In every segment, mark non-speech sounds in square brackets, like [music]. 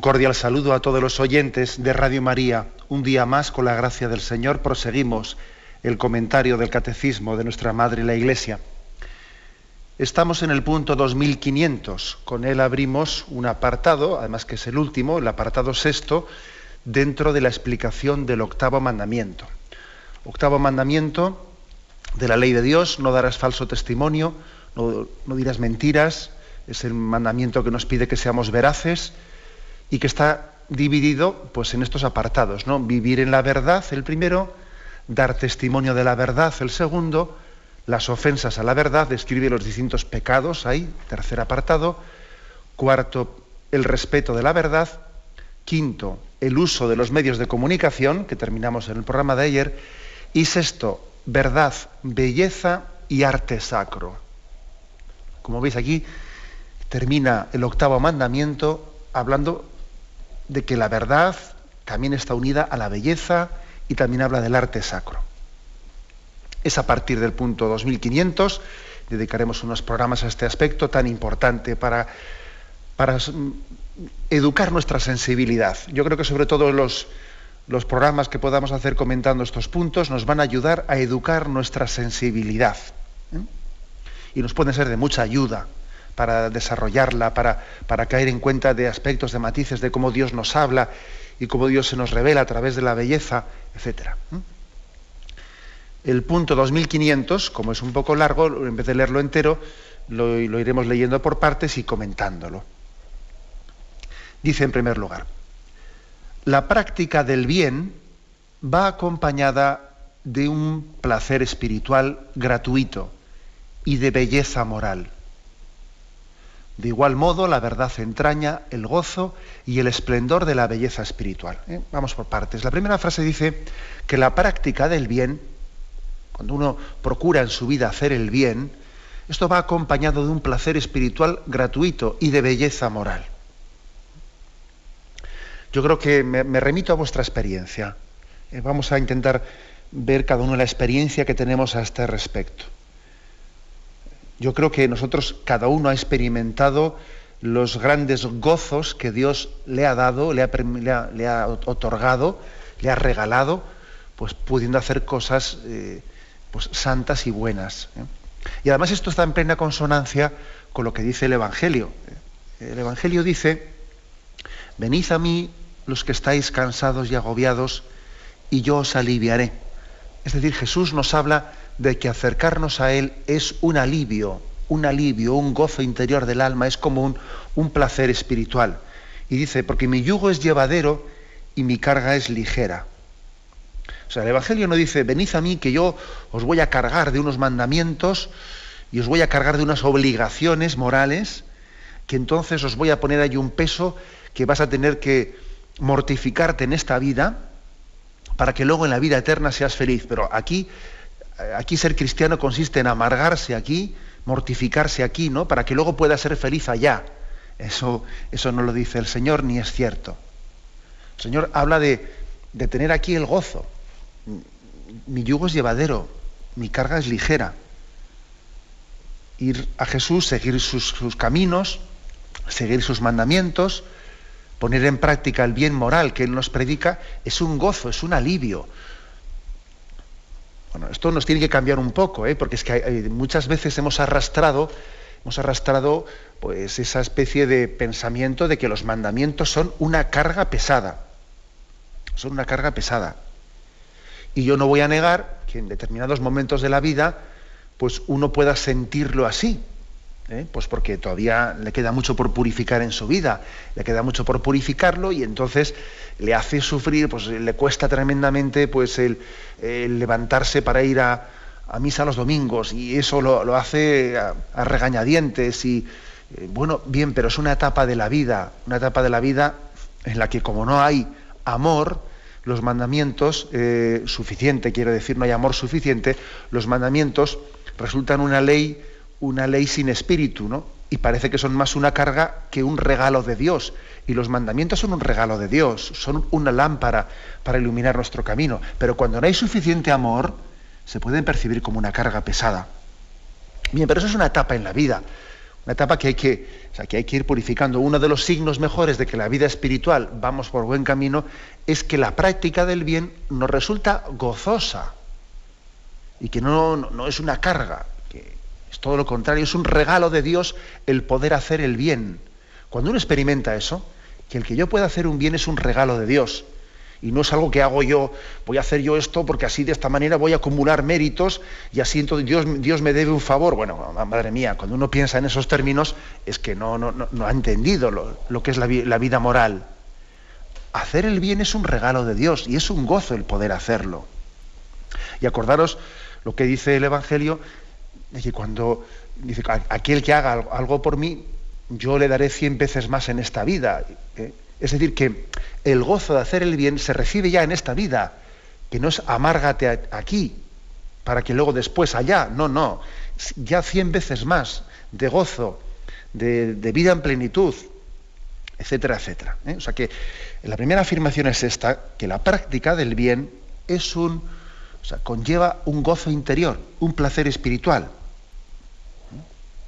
Un cordial saludo a todos los oyentes de Radio María. Un día más, con la gracia del Señor, proseguimos el comentario del Catecismo de nuestra Madre la Iglesia. Estamos en el punto 2500. Con él abrimos un apartado, además que es el último, el apartado sexto, dentro de la explicación del octavo mandamiento. Octavo mandamiento de la ley de Dios, no darás falso testimonio, no, no dirás mentiras, es el mandamiento que nos pide que seamos veraces, y que está dividido pues, en estos apartados, ¿no? Vivir en la verdad, el primero, dar testimonio de la verdad, el segundo, las ofensas a la verdad, describe los distintos pecados, ahí, tercer apartado, cuarto, el respeto de la verdad, quinto, el uso de los medios de comunicación, que terminamos en el programa de ayer, y sexto, verdad, belleza y arte sacro. Como veis aquí, termina el octavo mandamiento hablando de que la verdad también está unida a la belleza y también habla del arte sacro. Es a partir del punto 2500, dedicaremos unos programas a este aspecto tan importante para, para educar nuestra sensibilidad. Yo creo que sobre todo los, los programas que podamos hacer comentando estos puntos nos van a ayudar a educar nuestra sensibilidad. ¿eh? Y nos pueden ser de mucha ayuda para desarrollarla, para, para caer en cuenta de aspectos, de matices, de cómo Dios nos habla y cómo Dios se nos revela a través de la belleza, etc. El punto 2500, como es un poco largo, en vez de leerlo entero, lo iremos leyendo por partes y comentándolo. Dice en primer lugar, la práctica del bien va acompañada de un placer espiritual gratuito y de belleza moral. De igual modo, la verdad entraña el gozo y el esplendor de la belleza espiritual. ¿eh? Vamos por partes. La primera frase dice que la práctica del bien, cuando uno procura en su vida hacer el bien, esto va acompañado de un placer espiritual gratuito y de belleza moral. Yo creo que me, remito a vuestra experiencia. Eh, vamos a intentar ver cada uno la experiencia que tenemos a este respecto. Yo creo que nosotros, cada uno ha experimentado los grandes gozos que Dios le ha dado, le ha, otorgado, le ha regalado, pues pudiendo hacer cosas eh, pues, santas y buenas. ¿eh? Y además esto está en plena consonancia con lo que dice el Evangelio. El Evangelio dice, venid a mí los que estáis cansados y agobiados, y yo os aliviaré. Es decir, Jesús nos habla de que acercarnos a Él es un alivio, un alivio, un gozo interior del alma, es como un, un placer espiritual. Y dice, porque mi yugo es llevadero y mi carga es ligera. O sea, el Evangelio no dice, venid a mí que yo os voy a cargar de unos mandamientos y os voy a cargar de unas obligaciones morales, que entonces os voy a poner ahí un peso que vas a tener que mortificarte en esta vida para que luego en la vida eterna seas feliz. Pero aquí aquí ser cristiano consiste en amargarse aquí, mortificarse aquí, ¿no? Para que luego pueda ser feliz allá. Eso, eso no lo dice el Señor ni es cierto. El Señor habla de, de tener aquí el gozo. Mi yugo es llevadero, mi carga es ligera. Ir a Jesús, seguir sus, sus caminos, seguir sus mandamientos, poner en práctica el bien moral que Él nos predica, es un gozo, es un alivio, bueno, esto nos tiene que cambiar un poco, ¿eh? porque es que muchas veces hemos arrastrado, hemos arrastrado pues, esa especie de pensamiento de que los mandamientos son una carga pesada. Son una carga pesada. Y yo no voy a negar que en determinados momentos de la vida, pues uno pueda sentirlo así. ¿Eh? Pues porque todavía le queda mucho por purificar en su vida, le queda mucho por purificarlo y entonces le hace sufrir, pues le cuesta tremendamente pues el, levantarse para ir a, misa los domingos y eso lo, hace a, regañadientes y, Eh, bueno, bien, pero es una etapa de la vida, una etapa de la vida en la que como no hay amor, los mandamientos, eh, suficiente, quiero decir, no hay amor suficiente, los mandamientos resultan una ley, una ley sin espíritu, ¿no? Y parece que son más una carga que un regalo de Dios. Y los mandamientos son un regalo de Dios, son una lámpara para iluminar nuestro camino. Pero cuando no hay suficiente amor, se pueden percibir como una carga pesada. Bien, pero eso es una etapa en la vida, una etapa que hay que, que hay que ir purificando. Uno de los signos mejores de que la vida espiritual vamos por buen camino es que la práctica del bien nos resulta gozosa y que no, no es una carga, es todo lo contrario, es un regalo de Dios el poder hacer el bien. Cuando uno experimenta eso, que el que yo pueda hacer un bien es un regalo de Dios. Y no es algo que hago yo, voy a hacer yo esto porque así de esta manera voy a acumular méritos y así entonces Dios, Dios me debe un favor. Bueno, madre mía, cuando uno piensa en esos términos es que no, no, no, ha entendido lo, que es la, vida moral. Hacer el bien es un regalo de Dios y es un gozo el poder hacerlo. Y acordaros lo que dice el Evangelio, que cuando dice, aquel que haga algo por mí, yo le daré cien veces más en esta vida. ¿eh? Es decir, que el gozo de hacer el bien se recibe ya en esta vida, que no es amárgate aquí, para que luego después allá, no, no, ya cien veces más de gozo, de, vida en plenitud, etcétera, etcétera. ¿eh? O sea que la primera afirmación es esta, que la práctica del bien es un, o sea, conlleva un gozo interior, un placer espiritual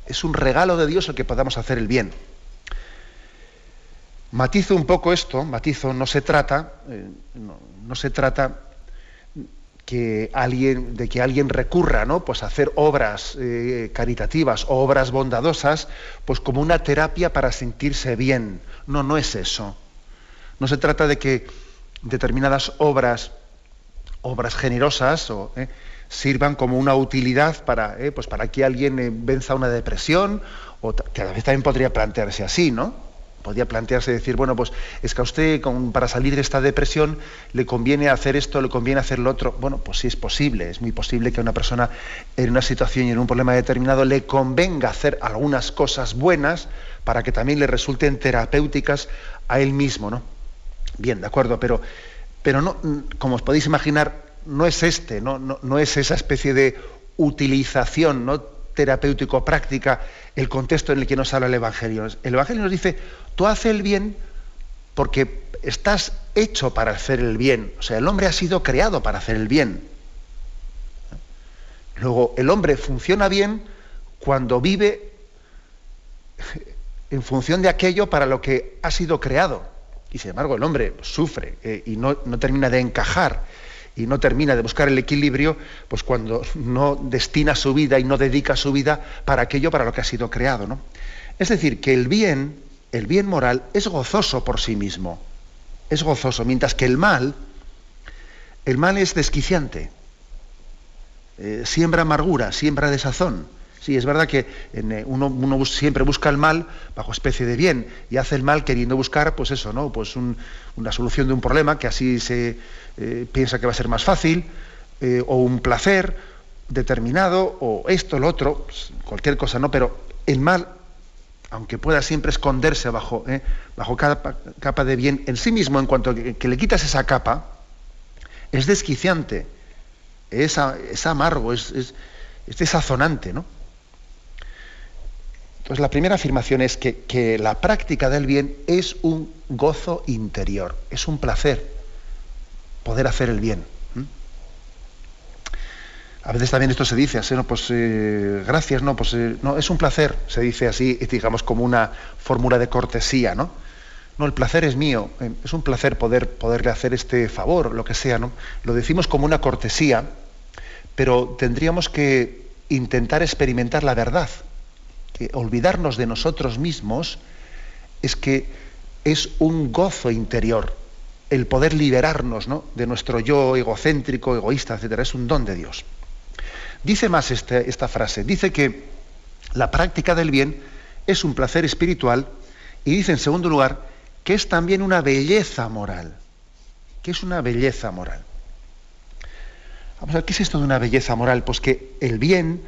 es un regalo de Dios el que podamos hacer el bien. Matizo un poco esto, matizo, no se trata, eh, no, se trata de que alguien recurra ¿no? pues a hacer obras eh, caritativas o obras bondadosas pues como una terapia para sentirse bien. No, no es eso. No se trata de que determinadas obras, obras generosas o, eh, sirvan como una utilidad para, eh, pues para que alguien eh, venza una depresión, o que a la vez también podría plantearse así, ¿no? Podría plantearse decir, bueno, pues es que a usted para salir de esta depresión le conviene hacer esto, le conviene hacer lo otro. Bueno, pues sí es posible, es muy posible que a una persona en una situación y en un problema determinado le convenga hacer algunas cosas buenas para que también le resulten terapéuticas a él mismo, ¿no? Bien, de acuerdo, pero, pero no, como os podéis imaginar, no es este, no, es esa especie de utilización ¿no? terapéutico-práctica el contexto en el que nos habla el Evangelio. El Evangelio nos dice, tú haces el bien porque estás hecho para hacer el bien. O sea, el hombre ha sido creado para hacer el bien. Luego, el hombre funciona bien cuando vive en función de aquello para lo que ha sido creado. Y sin embargo, el hombre sufre eh, y no termina de encajar y no termina de buscar el equilibrio, pues cuando no destina su vida y no dedica su vida para aquello para lo que ha sido creado. ¿no? Es decir, que el bien, el bien moral, es gozoso por sí mismo. Es gozoso, mientras que el mal, el mal es desquiciante. Eh, siembra amargura, siembra desazón. Sí, es verdad que eh, uno, siempre busca el mal bajo especie de bien y hace el mal queriendo buscar, pues eso, ¿no? Pues una solución de un problema que así se eh, piensa que va a ser más fácil, eh, o un placer determinado, o esto, lo otro, pues, cualquier cosa, ¿no? Pero el mal, aunque pueda siempre esconderse bajo, bajo cada capa de bien en sí mismo, en cuanto que, que le quitas esa capa, es desquiciante, es, amargo, es, es, es desazonante, ¿no? Entonces, la primera afirmación es que, la práctica del bien es un gozo interior, es un placer poder hacer el bien. A veces también esto se dice así, ¿no? Pues eh, gracias, no, pues eh, no, es un placer, se dice así, digamos, como una fórmula de cortesía, ¿no? No, el placer es mío, eh, es un placer poder, poderle hacer este favor, lo que sea, ¿no? Lo decimos como una cortesía, pero tendríamos que intentar experimentar la verdad olvidarnos de nosotros mismos es que es un gozo interior el poder liberarnos de nuestro yo egocéntrico, egoísta, etc. Es un don de Dios. Dice más este, esta frase, dice que la práctica del bien es un placer espiritual y dice en segundo lugar que es también una belleza moral. que es una belleza moral? Vamos a ver, ¿qué es esto de una belleza moral? Pues que el bien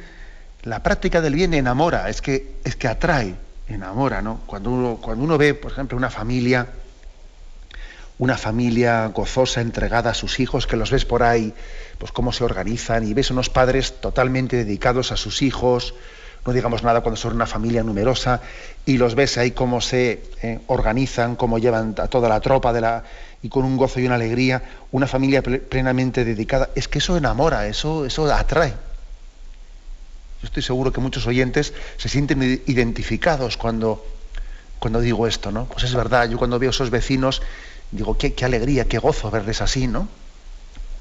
la práctica del bien enamora, es que, es que atrae. enamora, ¿no? Cuando uno, cuando uno ve, por ejemplo, una familia, una familia gozosa, entregada a sus hijos, que los ves por ahí, pues cómo se organizan, y ves unos padres totalmente dedicados a sus hijos, no digamos nada cuando son una familia numerosa, y los ves ahí cómo se eh, organizan, cómo llevan a toda la tropa de la, y con un gozo y una alegría, una familia plenamente dedicada, es que eso enamora, eso, eso atrae. Estoy seguro que muchos oyentes se sienten identificados cuando, cuando digo esto, ¿no? Pues es verdad, yo cuando veo a esos vecinos digo, qué, alegría, qué gozo verles así, ¿no?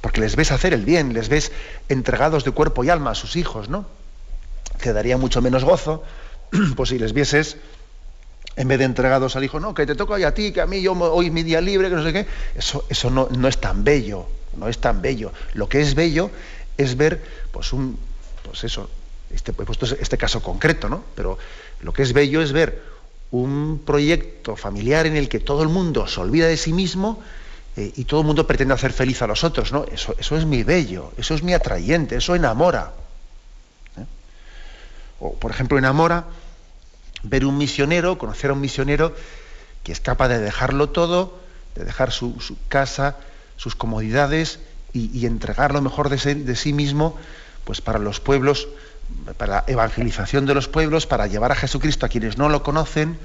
Porque les ves hacer el bien, les ves entregados de cuerpo y alma a sus hijos, ¿no? Te daría mucho menos gozo, [clears throat] pues si les vieses en vez de entregados al hijo, no, que te toca a ti, que a mí yo hoy mi día libre, que no sé qué, eso, eso no, no, es tan bello, no es tan bello. Lo que es bello es ver, pues un, pues eso, este, he puesto este caso concreto, ¿no? Pero lo que es bello es ver un proyecto familiar en el que todo el mundo se olvida de sí mismo eh, y todo el mundo pretende hacer feliz a los otros, ¿no? Eso, eso es mi bello, eso es mi atrayente, eso enamora. ¿eh? O, por ejemplo, enamora ver un misionero, conocer a un misionero que es capaz de dejarlo todo, de dejar su, casa, sus comodidades y, entregar lo mejor de, de sí mismo pues para los pueblos para la evangelización de los pueblos, para llevar a Jesucristo a quienes no lo conocen,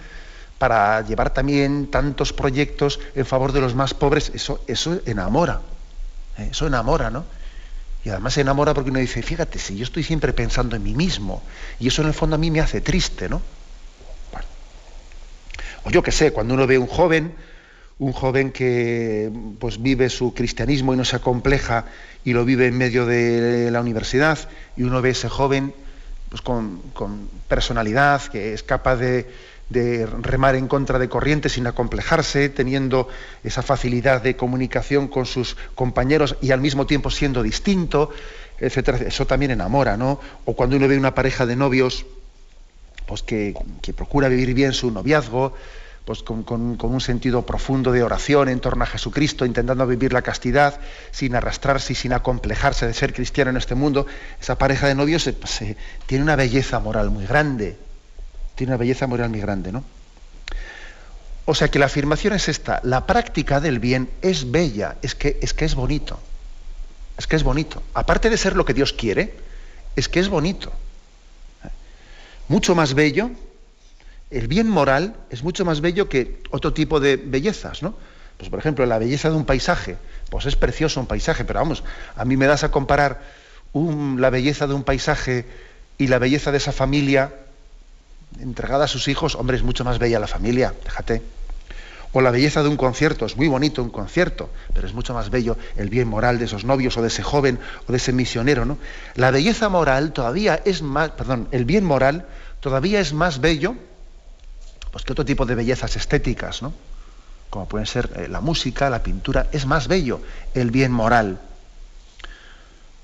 para llevar también tantos proyectos en favor de los más pobres, eso, eso enamora, ¿eh? eso enamora, ¿no? Y además enamora porque uno dice, fíjate, si yo estoy siempre pensando en mí mismo, y eso en el fondo a mí me hace triste, ¿no? O yo qué sé, cuando uno ve un joven, un joven que pues vive su cristianismo y no se acompleja y lo vive en medio de la universidad y uno ve ese joven pues, con, personalidad que es capaz de, remar en contra de corrientes sin acomplejarse, teniendo esa facilidad de comunicación con sus compañeros y al mismo tiempo siendo distinto, etcétera. Eso también enamora, ¿no? O cuando uno ve una pareja de novios pues que, que procura vivir bien su noviazgo, pues con, un sentido profundo de oración en torno a Jesucristo, intentando vivir la castidad sin arrastrarse y sin acomplejarse de ser cristiano en este mundo, esa pareja de novios pues, tiene una belleza moral muy grande. Tiene una belleza moral muy grande, ¿no? O sea que la afirmación es esta, la práctica del bien es bella, es que es, que es bonito. Es que es bonito. Aparte de ser lo que Dios quiere, es que es bonito. Mucho más bello el bien moral es mucho más bello que otro tipo de bellezas, ¿no? Pues por ejemplo, la belleza de un paisaje, pues es precioso un paisaje, pero vamos, a mí me das a comparar la belleza de un paisaje y la belleza de esa familia entregada a sus hijos, hombre, es mucho más bella la familia, déjate. O la belleza de un concierto, es muy bonito un concierto, pero es mucho más bello el bien moral de esos novios o de ese joven o de ese misionero, ¿no? La belleza moral todavía es más, perdón, el bien moral todavía es más bello pues que otro tipo de bellezas estéticas, ¿no? como pueden ser eh, la música, la pintura, es más bello el bien moral,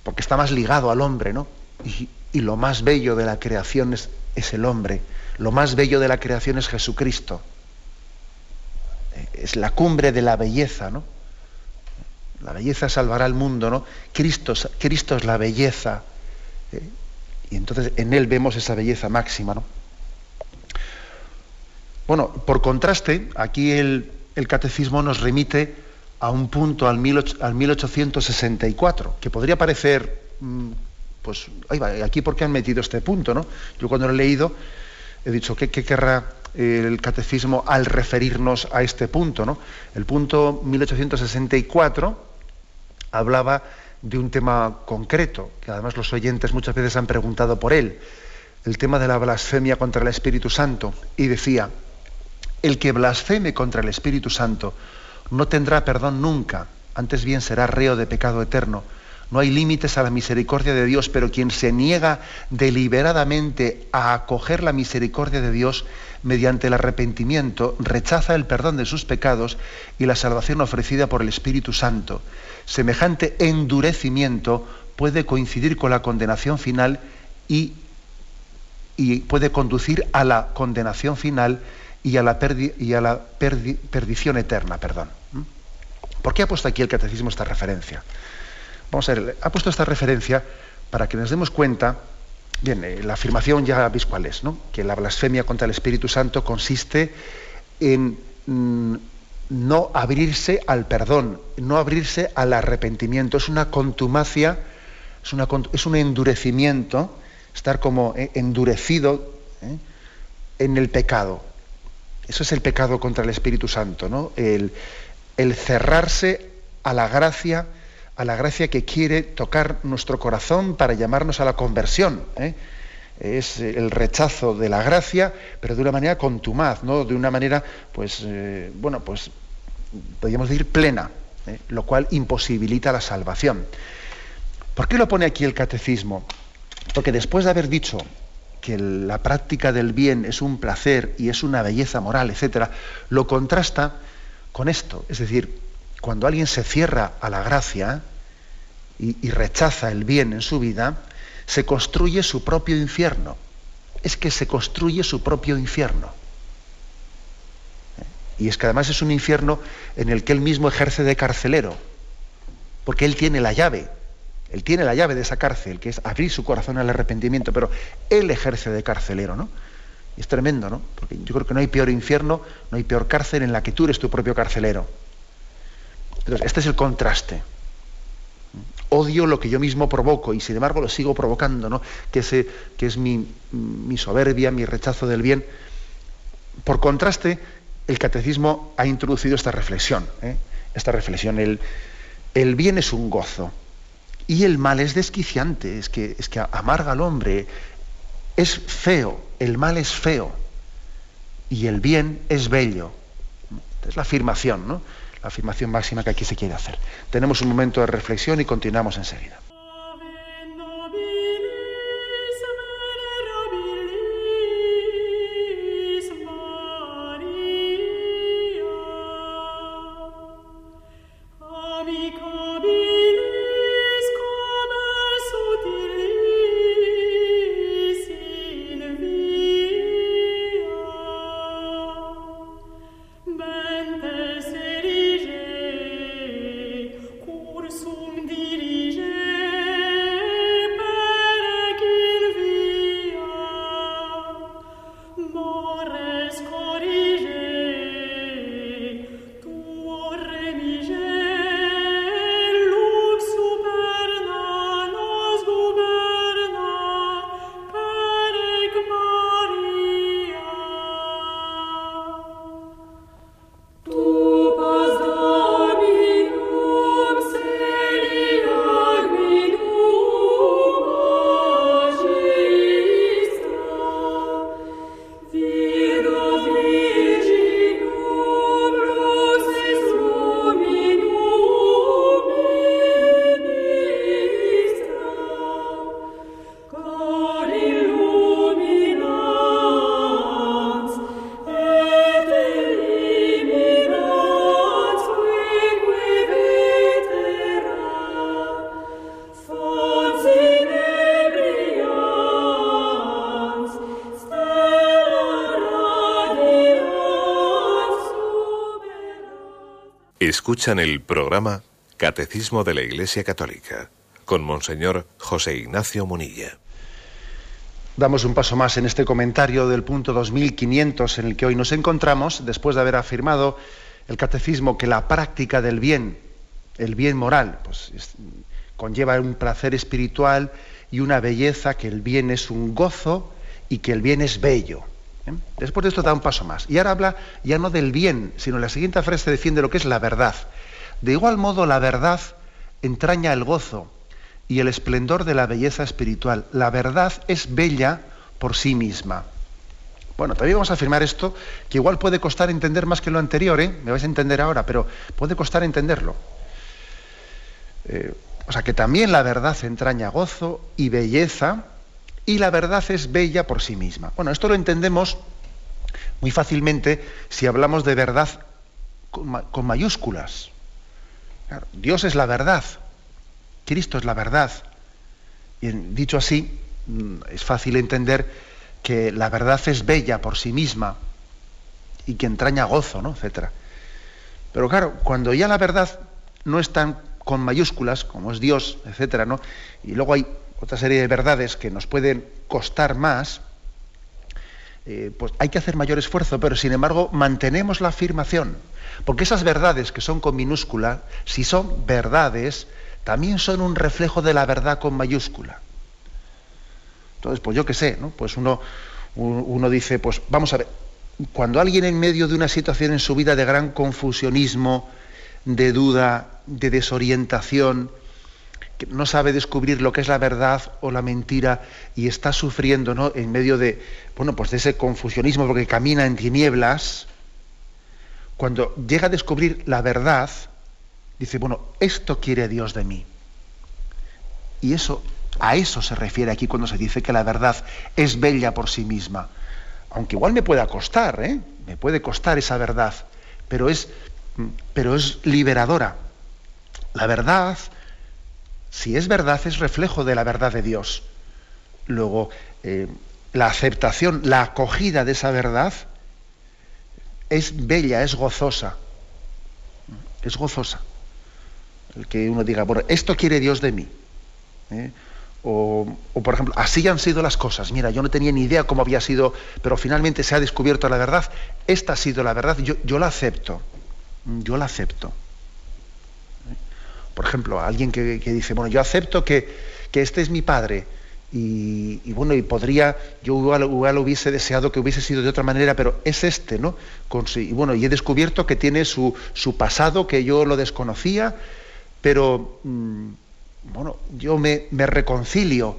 porque está más ligado al hombre, ¿no? Y, lo más bello de la creación es, el hombre, lo más bello de la creación es Jesucristo. Es la cumbre de la belleza, ¿no? La belleza salvará al mundo, ¿no? Cristo, Cristo es la belleza. ¿eh? Y entonces en Él vemos esa belleza máxima, ¿no? Bueno, por contraste, aquí el, catecismo nos remite a un punto al, 1864, que podría parecer, mm, pues, aquí por qué han metido este punto, ¿no? Yo cuando lo he leído he dicho, ¿qué, querrá el catecismo al referirnos a este punto, ¿no? El punto 1864 hablaba de un tema concreto, que además los oyentes muchas veces han preguntado por él, el tema de la blasfemia contra el Espíritu Santo, y decía, el que blasfeme contra el Espíritu Santo no tendrá perdón nunca, antes bien será reo de pecado eterno. No hay límites a la misericordia de Dios, pero quien se niega deliberadamente a acoger la misericordia de Dios mediante el arrepentimiento, rechaza el perdón de sus pecados y la salvación ofrecida por el Espíritu Santo. Semejante endurecimiento puede coincidir con la condenación final y, y puede conducir a la condenación final y a la, y a la perdición eterna. Perdón. ¿Mm? ¿Por qué ha puesto aquí el catecismo esta referencia? Vamos a ver, ha puesto esta referencia para que nos demos cuenta Bien, eh, la afirmación ya veis cuál es, ¿no? Que la blasfemia contra el Espíritu Santo consiste en mm, no abrirse al perdón, no abrirse al arrepentimiento. Es una contumacia, es, una, es un endurecimiento, estar como eh, endurecido ¿eh? en el pecado. Eso es el pecado contra el Espíritu Santo, ¿no? El, cerrarse a la gracia a la gracia que quiere tocar nuestro corazón para llamarnos a la conversión. ¿eh? Es el rechazo de la gracia, pero de una manera contumaz, ¿no? De una manera, pues, eh, bueno, pues, podríamos decir plena, ¿eh? lo cual imposibilita la salvación. ¿Por qué lo pone aquí el catecismo? Porque después de haber dicho que la práctica del bien es un placer y es una belleza moral, etcétera, lo contrasta con esto, es decir, cuando alguien se cierra a la gracia y, rechaza el bien en su vida, se construye su propio infierno. Es que se construye su propio infierno. Y es que además es un infierno en el que él mismo ejerce de carcelero, porque él tiene la llave, él tiene la llave de esa cárcel, que es abrir su corazón al arrepentimiento, pero él ejerce de carcelero, ¿no? Y es tremendo, ¿no? Porque yo creo que no hay peor infierno, no hay peor cárcel en la que tú eres tu propio carcelero. Entonces, este es el contraste. Odio lo que yo mismo provoco y sin embargo lo sigo provocando, ¿no? que, que es mi, soberbia, mi rechazo del bien. Por contraste, el catecismo ha introducido esta reflexión. ¿eh? Esta reflexión, el, el, bien es un gozo y el mal es desquiciante, es que, es que amarga al hombre, es feo, el mal es feo y el bien es bello. Es la afirmación, ¿no? afirmación máxima que aquí se quiere hacer. Tenemos un momento de reflexión y continuamos enseguida. ¡Corre, escuridón! Escuchan el programa Catecismo de la Iglesia Católica con Monseñor José Ignacio Munilla. Damos un paso más en este comentario del punto 2500 en el que hoy nos encontramos, después de haber afirmado el catecismo que la práctica del bien, el bien moral, pues, conlleva un placer espiritual y una belleza, que el bien es un gozo y que el bien es bello. ¿Eh? Después de esto da un paso más. Y ahora habla ya no del bien, sino en la siguiente frase defiende lo que es la verdad. De igual modo, la verdad entraña el gozo y el esplendor de la belleza espiritual. La verdad es bella por sí misma. Bueno, también vamos a afirmar esto, que igual puede costar entender más que lo anterior, ¿eh? me vais a entender ahora, pero puede costar entenderlo. Eh, o sea, que también la verdad entraña gozo y belleza, y la verdad es bella por sí misma. Bueno, esto lo entendemos muy fácilmente si hablamos de verdad con, mayúsculas. Dios es la verdad, Cristo es la verdad. Y dicho así, mm, es fácil entender que la verdad es bella por sí misma y que entraña gozo, ¿no? etcétera. Pero claro, cuando ya la verdad no es tan con mayúsculas, como es Dios, etcétera, ¿no? Y luego hay otra serie de verdades que nos pueden costar más, eh, pues hay que hacer mayor esfuerzo, pero sin embargo mantenemos la afirmación. Porque esas verdades que son con minúscula, si son verdades, también son un reflejo de la verdad con mayúscula. Entonces, pues yo qué sé, ¿no? Pues uno, uno dice, pues vamos a ver, cuando alguien en medio de una situación en su vida de gran confusionismo, de duda, de desorientación, no sabe descubrir lo que es la verdad o la mentira y está sufriendo ¿no? en medio de, bueno, pues de ese confusionismo porque camina en tinieblas, cuando llega a descubrir la verdad, dice, bueno, esto quiere Dios de mí. Y eso, a eso se refiere aquí cuando se dice que la verdad es bella por sí misma. Aunque igual me pueda costar, ¿eh? me puede costar esa verdad, pero es, pero es liberadora. La verdad si es verdad, es reflejo de la verdad de Dios. Luego, eh, la aceptación, la acogida de esa verdad es bella, es gozosa. Es gozosa. El que uno diga, bueno, esto quiere Dios de mí. ¿eh? O, por ejemplo, así han sido las cosas. Mira, yo no tenía ni idea cómo había sido, pero finalmente se ha descubierto la verdad. Esta ha sido la verdad, yo, yo la acepto. Yo la acepto por ejemplo, alguien que, dice, bueno, yo acepto que, este es mi padre, y, bueno, y podría, yo igual, hubiese deseado que hubiese sido de otra manera, pero es este, ¿no? y bueno, y he descubierto que tiene su, pasado, que yo lo desconocía, pero mm, bueno, yo me, reconcilio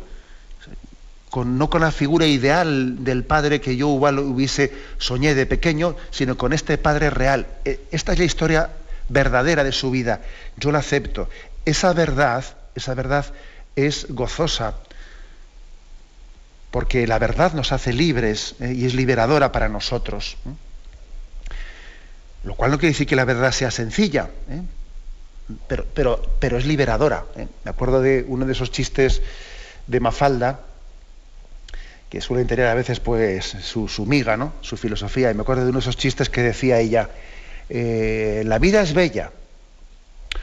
con, no con la figura ideal del padre que yo igual hubiese soñé de pequeño, sino con este padre real. E, esta es la historia verdadera de su vida. Yo la acepto. Esa verdad, esa verdad es gozosa, porque la verdad nos hace libres ¿eh? y es liberadora para nosotros. ¿eh? Lo cual no quiere decir que la verdad sea sencilla, ¿eh? pero, pero, es liberadora. Me acuerdo de uno de esos chistes de Mafalda, que suelen tener a veces pues su, su miga, ¿no? su filosofía, y me acuerdo de uno de esos chistes que decía ella, eh, la vida es bella,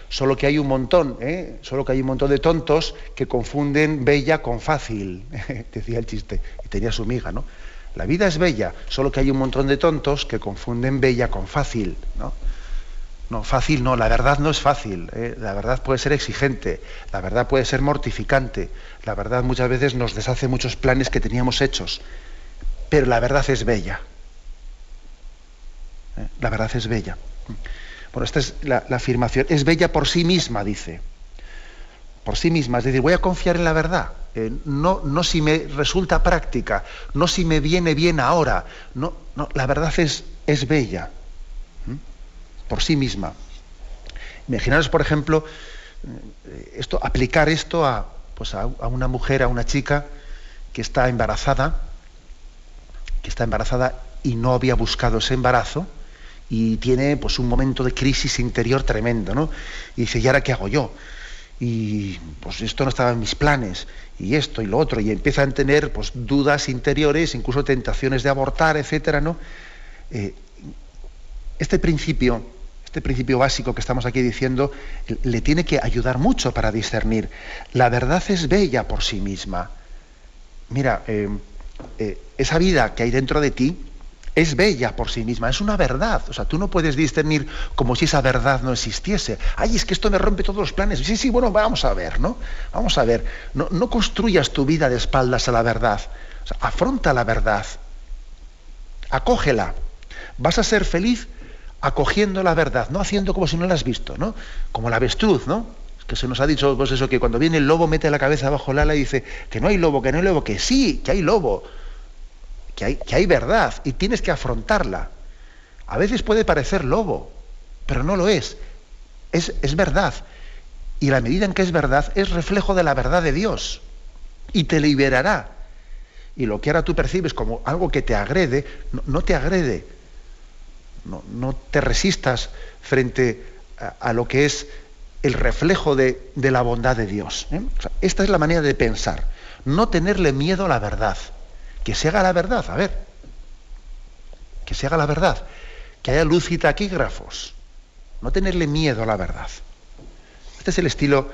solo que hay un montón, ¿eh? solo que hay un montón de tontos que confunden bella con fácil, [laughs] decía el chiste, y tenía su miga, ¿no? La vida es bella, solo que hay un montón de tontos que confunden bella con fácil, ¿no? No, fácil no, la verdad no es fácil, ¿eh? la verdad puede ser exigente, la verdad puede ser mortificante, la verdad muchas veces nos deshace muchos planes que teníamos hechos, pero la verdad es bella. La verdad es bella. Bueno, esta es la, afirmación. Es bella por sí misma, dice. Por sí misma. Es decir, voy a confiar en la verdad. Eh, no, no si me resulta práctica, no si me viene bien ahora. No, no la verdad es, es bella. Por sí misma. Imaginaros, por ejemplo, eh, esto, aplicar esto a, pues a una mujer, a una chica que está embarazada, que está embarazada y no había buscado ese embarazo, y tiene pues un momento de crisis interior tremendo, ¿no? Y dice, ¿y ahora qué hago yo? Y pues esto no estaba en mis planes, y esto y lo otro, y empieza a tener pues dudas interiores, incluso tentaciones de abortar, etcétera, ¿no? Eh, este principio, este principio básico que estamos aquí diciendo, le tiene que ayudar mucho para discernir. La verdad es bella por sí misma. Mira, eh, eh, esa vida que hay dentro de ti, es bella por sí misma, es una verdad. O sea, tú no puedes discernir como si esa verdad no existiese. Ay, es que esto me rompe todos los planes. Sí, sí, bueno, vamos a ver, ¿no? Vamos a ver. No, construyas tu vida de espaldas a la verdad. Afronta la verdad. Acógela. Vas a ser feliz acogiendo la verdad, no haciendo como si no la has visto, ¿no? Como la avestruz, ¿no? que se nos ha dicho pues eso, que cuando viene el lobo mete la cabeza bajo el ala y dice que no hay lobo, que no hay lobo, que sí, que hay lobo que hay, que hay verdad y tienes que afrontarla. A veces puede parecer lobo, pero no lo es. es. Es verdad. Y la medida en que es verdad es reflejo de la verdad de Dios. Y te liberará. Y lo que ahora tú percibes como algo que te agrede, no, te agrede. No, no, te resistas frente a, lo que es el reflejo de, de la bondad de Dios. ¿eh? esta es la manera de pensar. No tenerle miedo a la verdad que se haga la verdad, a ver, que se haga la verdad, que haya luz y taquígrafos, no tenerle miedo a la verdad. Este es el estilo,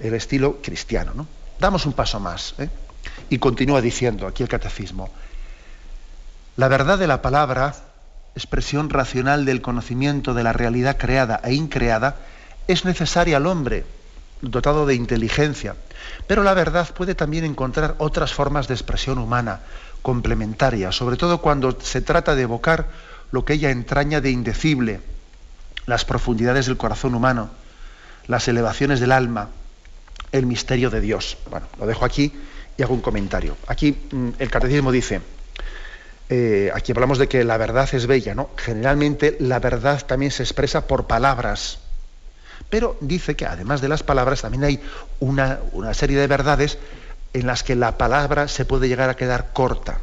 el estilo cristiano, ¿no? Damos un paso más. ¿eh? Y continúa diciendo aquí el catecismo. La verdad de la palabra, expresión racional del conocimiento de la realidad creada e increada, es necesaria al hombre, dotado de inteligencia. Pero la verdad puede también encontrar otras formas de expresión humana, complementarias, sobre todo cuando se trata de evocar lo que ella entraña de indecible, las profundidades del corazón humano, las elevaciones del alma, el misterio de Dios. Bueno, lo dejo aquí y hago un comentario. Aquí mm, el catecismo dice, eh, aquí hablamos de que la verdad es bella, ¿no? Generalmente la verdad también se expresa por palabras, pero dice que además de las palabras también hay una, una serie de verdades en las que la palabra se puede llegar a quedar corta.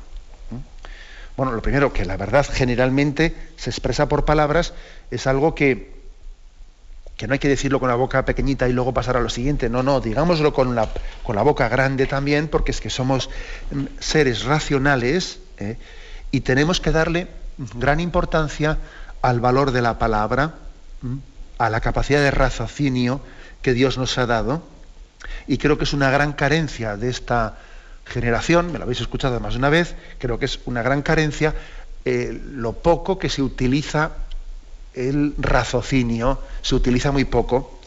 Bueno, lo primero, que la verdad generalmente se expresa por palabras, es algo que, que no hay que decirlo con la boca pequeñita y luego pasar a lo siguiente. No, no, digámoslo con la, con la boca grande también, porque es que somos mm, seres racionales ¿eh? y tenemos que darle gran importancia al valor de la palabra, a la capacidad de raciocinio que Dios nos ha dado. Y creo que es una gran carencia de esta generación, me lo habéis escuchado más de una vez, creo que es una gran carencia eh, lo poco que se utiliza el raciocinio, se utiliza muy poco.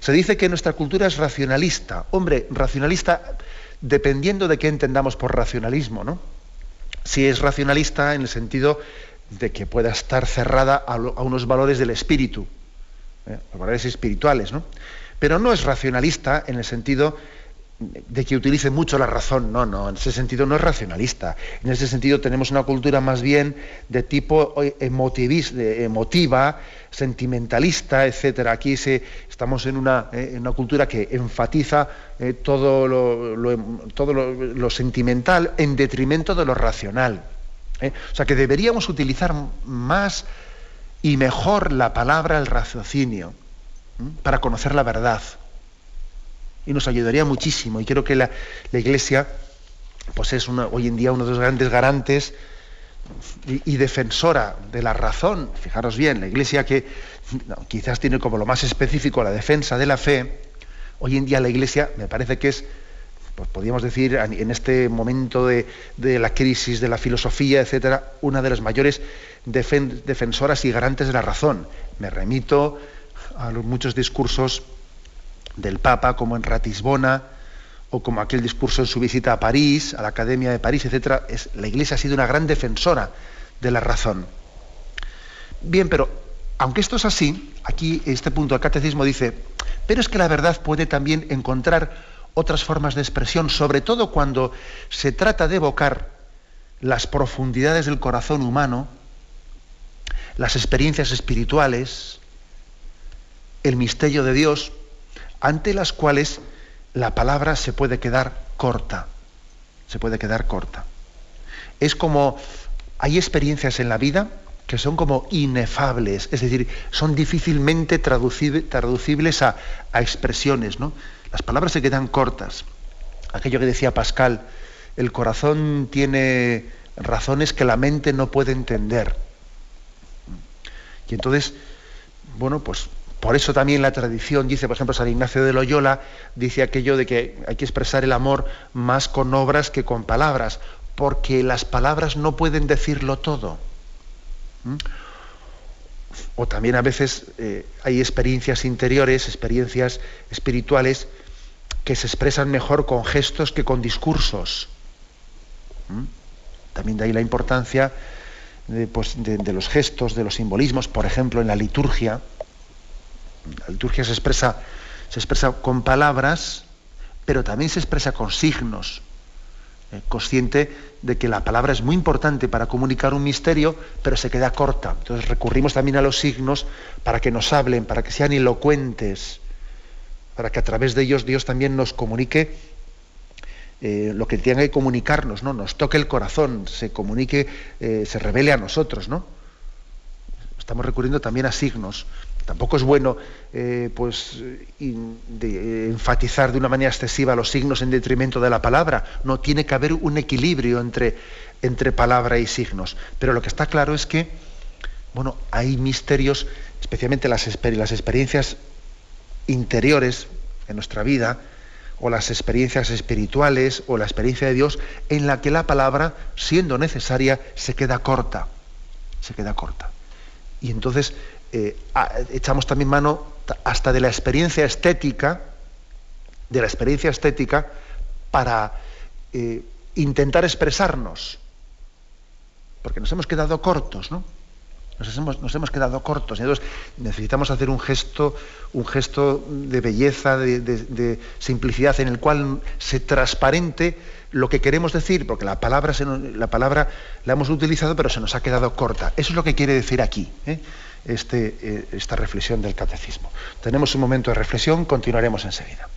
Se dice que nuestra cultura es racionalista. Hombre, racionalista dependiendo de qué entendamos por racionalismo, ¿no? Si es racionalista en el sentido de que pueda estar cerrada a, unos valores del espíritu, ¿eh? los valores espirituales, ¿no? Pero no es racionalista en el sentido de que utilice mucho la razón. No, no, en ese sentido no es racionalista. En ese sentido tenemos una cultura más bien de tipo emotiva, sentimentalista, etcétera. Aquí se, estamos en una, eh, cultura que enfatiza eh, todo, lo, sentimental en detrimento de lo racional. ¿eh? O sea que deberíamos utilizar más y mejor la palabra, el raciocinio, para conocer la verdad y nos ayudaría muchísimo. Y creo que la, Iglesia pues es hoy en día uno de los grandes garantes y, defensora de la razón. Fijaros bien, la Iglesia que quizás tiene como lo más específico la defensa de la fe, hoy en día la Iglesia me parece que es, pues podríamos decir, en este momento de, la crisis de la filosofía, etcétera, una de las mayores defensoras y garantes de la razón. Me remito a los muchos discursos del Papa, como en Ratisbona, o como aquel discurso en su visita a París, a la Academia de París, etc., la Iglesia ha sido una gran defensora de la razón. Bien, pero aunque esto es así, aquí este punto del catecismo dice, pero es que la verdad puede también encontrar otras formas de expresión, sobre todo cuando se trata de evocar las profundidades del corazón humano, las experiencias espirituales, el misterio de Dios, ante las cuales la palabra se puede quedar corta. Se puede quedar corta. Es como, hay experiencias en la vida que son como inefables, es decir, son difícilmente traducibles a, expresiones, ¿no? Las palabras se quedan cortas. Aquello que decía Pascal, el corazón tiene razones que la mente no puede entender. Y entonces, bueno, pues por eso también la tradición dice, por ejemplo, San Ignacio de Loyola dice aquello de que hay que expresar el amor más con obras que con palabras, porque las palabras no pueden decirlo todo. ¿Mm? O también a veces eh, hay experiencias interiores, experiencias espirituales que se expresan mejor con gestos que con discursos. ¿Mm? También de ahí la importancia pues, de los gestos, de los simbolismos, por ejemplo, en la liturgia la liturgia se expresa, con palabras, pero también se expresa con signos. Eh, consciente de que la palabra es muy importante para comunicar un misterio, pero se queda corta. Entonces recurrimos también a los signos para que nos hablen, para que sean elocuentes, para que a través de ellos Dios también nos comunique eh, lo que tenga que comunicarnos, ¿no? Nos toque el corazón, se comunique, eh, se revele a nosotros, ¿no? Estamos recurriendo también a signos. Tampoco es bueno eh, pues, enfatizar de una manera excesiva los signos en detrimento de la palabra. No, tiene que haber un equilibrio entre, entre palabra y signos. Pero lo que está claro es que bueno, hay misterios, especialmente las, las experiencias interiores en nuestra vida, o las experiencias espirituales o la experiencia de Dios en la que la palabra, siendo necesaria, se queda corta. Se queda corta. Y entonces eh, echamos también mano hasta de la experiencia estética, de la experiencia estética, para eh, intentar expresarnos. Porque nos hemos quedado cortos, ¿no? Nos hemos, nos hemos, quedado cortos. Entonces necesitamos hacer un gesto, un gesto de belleza, de, simplicidad, en el cual se transparente lo que queremos decir, porque la palabra, la palabra la hemos utilizado, pero se nos ha quedado corta. Eso es lo que quiere decir aquí, ¿eh? este, eh, esta reflexión del catecismo. Tenemos un momento de reflexión, continuaremos enseguida.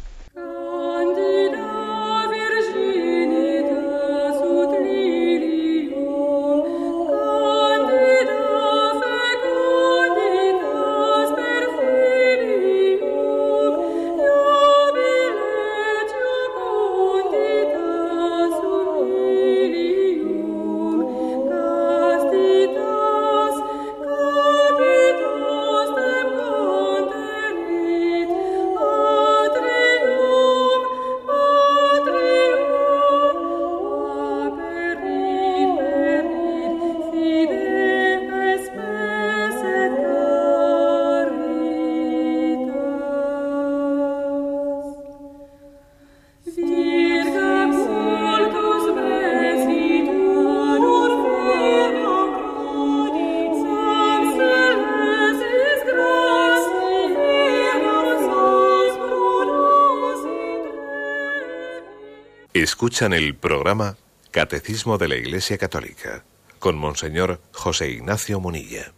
Escuchan el programa Catecismo de la Iglesia Católica con Monseñor José Ignacio Munilla.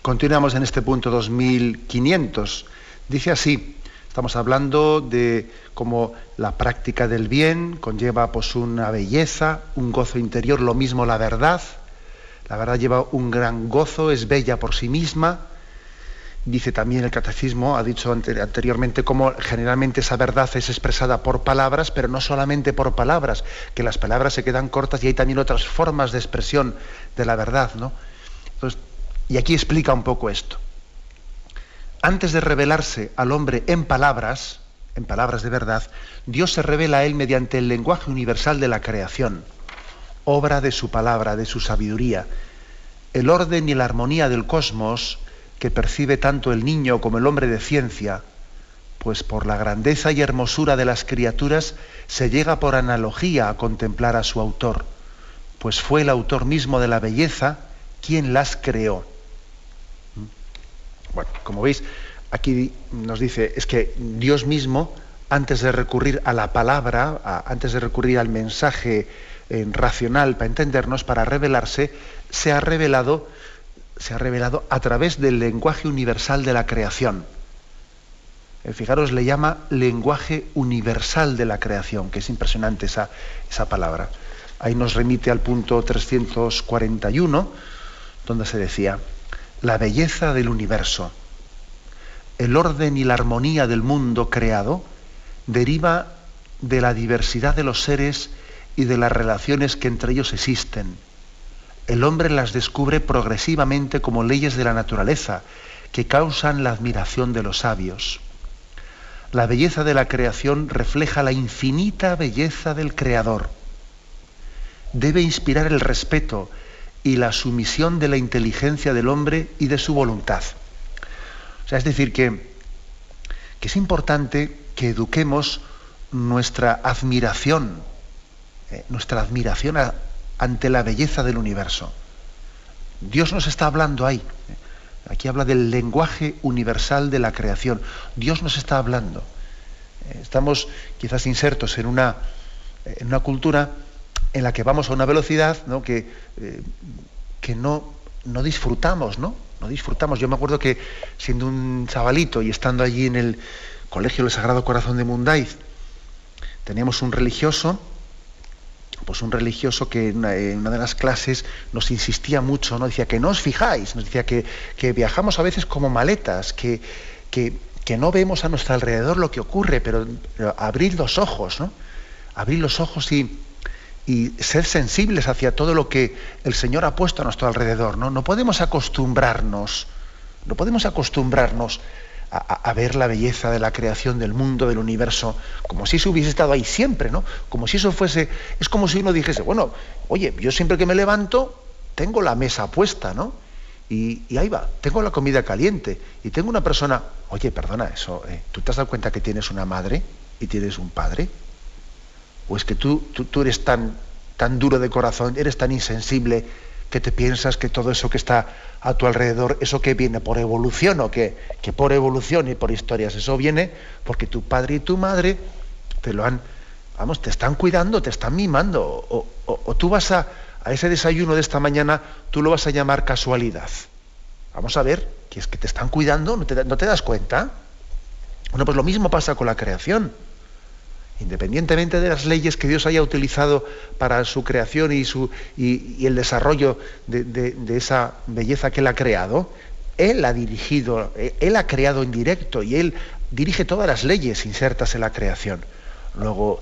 Continuamos en este punto 2500. Dice así, estamos hablando de cómo la práctica del bien conlleva pues una belleza, un gozo interior, lo mismo la verdad. La verdad lleva un gran gozo, es bella por sí misma, Dice también el catecismo, ha dicho anteriormente, cómo generalmente esa verdad es expresada por palabras, pero no solamente por palabras, que las palabras se quedan cortas y hay también otras formas de expresión de la verdad. ¿no? y aquí explica un poco esto. Antes de revelarse al hombre en palabras, en palabras de verdad, Dios se revela a él mediante el lenguaje universal de la creación, obra de su palabra, de su sabiduría. El orden y la armonía del cosmos que percibe tanto el niño como el hombre de ciencia, pues por la grandeza y hermosura de las criaturas se llega por analogía a contemplar a su autor, pues fue el autor mismo de la belleza quien las creó. ¿Mm? Bueno, como veis, aquí nos dice, es que Dios mismo, antes de recurrir a la palabra, antes de recurrir al mensaje eh, racional para entendernos, para revelarse, se ha revelado se ha revelado a través del lenguaje universal de la creación. Eh, fijaros, le llama lenguaje universal de la creación, que es impresionante esa, esa palabra. Ahí nos remite al punto 341, donde se decía, la belleza del universo, el orden y la armonía del mundo creado deriva de la diversidad de los seres y de las relaciones que entre ellos existen el hombre las descubre progresivamente como leyes de la naturaleza que causan la admiración de los sabios. La belleza de la creación refleja la infinita belleza del Creador. Debe inspirar el respeto y la sumisión de la inteligencia del hombre y de su voluntad. O sea, es decir, que, que es importante que eduquemos nuestra admiración, eh, nuestra admiración a, ante la belleza del universo. Dios nos está hablando ahí. Aquí habla del lenguaje universal de la creación. Dios nos está hablando. Estamos quizás insertos en una, en una cultura en la que vamos a una velocidad que, eh, que no, no disfrutamos, ¿no? No disfrutamos. Yo me acuerdo que siendo un chavalito y estando allí en el Colegio del Sagrado Corazón de Mundaiz, teníamos un religioso pues un religioso que en una, de las clases nos insistía mucho, ¿no? Decía que no os fijáis, nos decía que, viajamos a veces como maletas, que, que, no vemos a nuestro alrededor lo que ocurre, pero, abrir los ojos, ¿no? Abrir los ojos y, y ser sensibles hacia todo lo que el Señor ha puesto a nuestro alrededor, ¿no? No podemos acostumbrarnos, no podemos acostumbrarnos a, ver la belleza de la creación del mundo, del universo, como si eso hubiese estado ahí siempre, ¿no? Como si eso fuese, es como si uno dijese, bueno, oye, yo siempre que me levanto tengo la mesa puesta, ¿no? Y, ahí va, tengo la comida caliente y tengo una persona, oye, perdona, eso, eh, ¿tú te has dado cuenta que tienes una madre y tienes un padre? ¿O es que tú, tú, eres tan, tan duro de corazón, eres tan insensible que te piensas que todo eso que está a tu alrededor, eso que viene por evolución o que, que por evolución y por historias, eso viene porque tu padre y tu madre te lo han, vamos, te están cuidando, te están mimando, o, tú vas a, a, ese desayuno de esta mañana, tú lo vas a llamar casualidad. Vamos a ver, que es que te están cuidando, ¿no te, no te das cuenta? Bueno, pues lo mismo pasa con la creación independientemente de las leyes que Dios haya utilizado para su creación y, el desarrollo de, esa belleza que Él ha creado, Él ha dirigido, Él ha creado en directo y Él dirige todas las leyes insertas en la creación. Luego,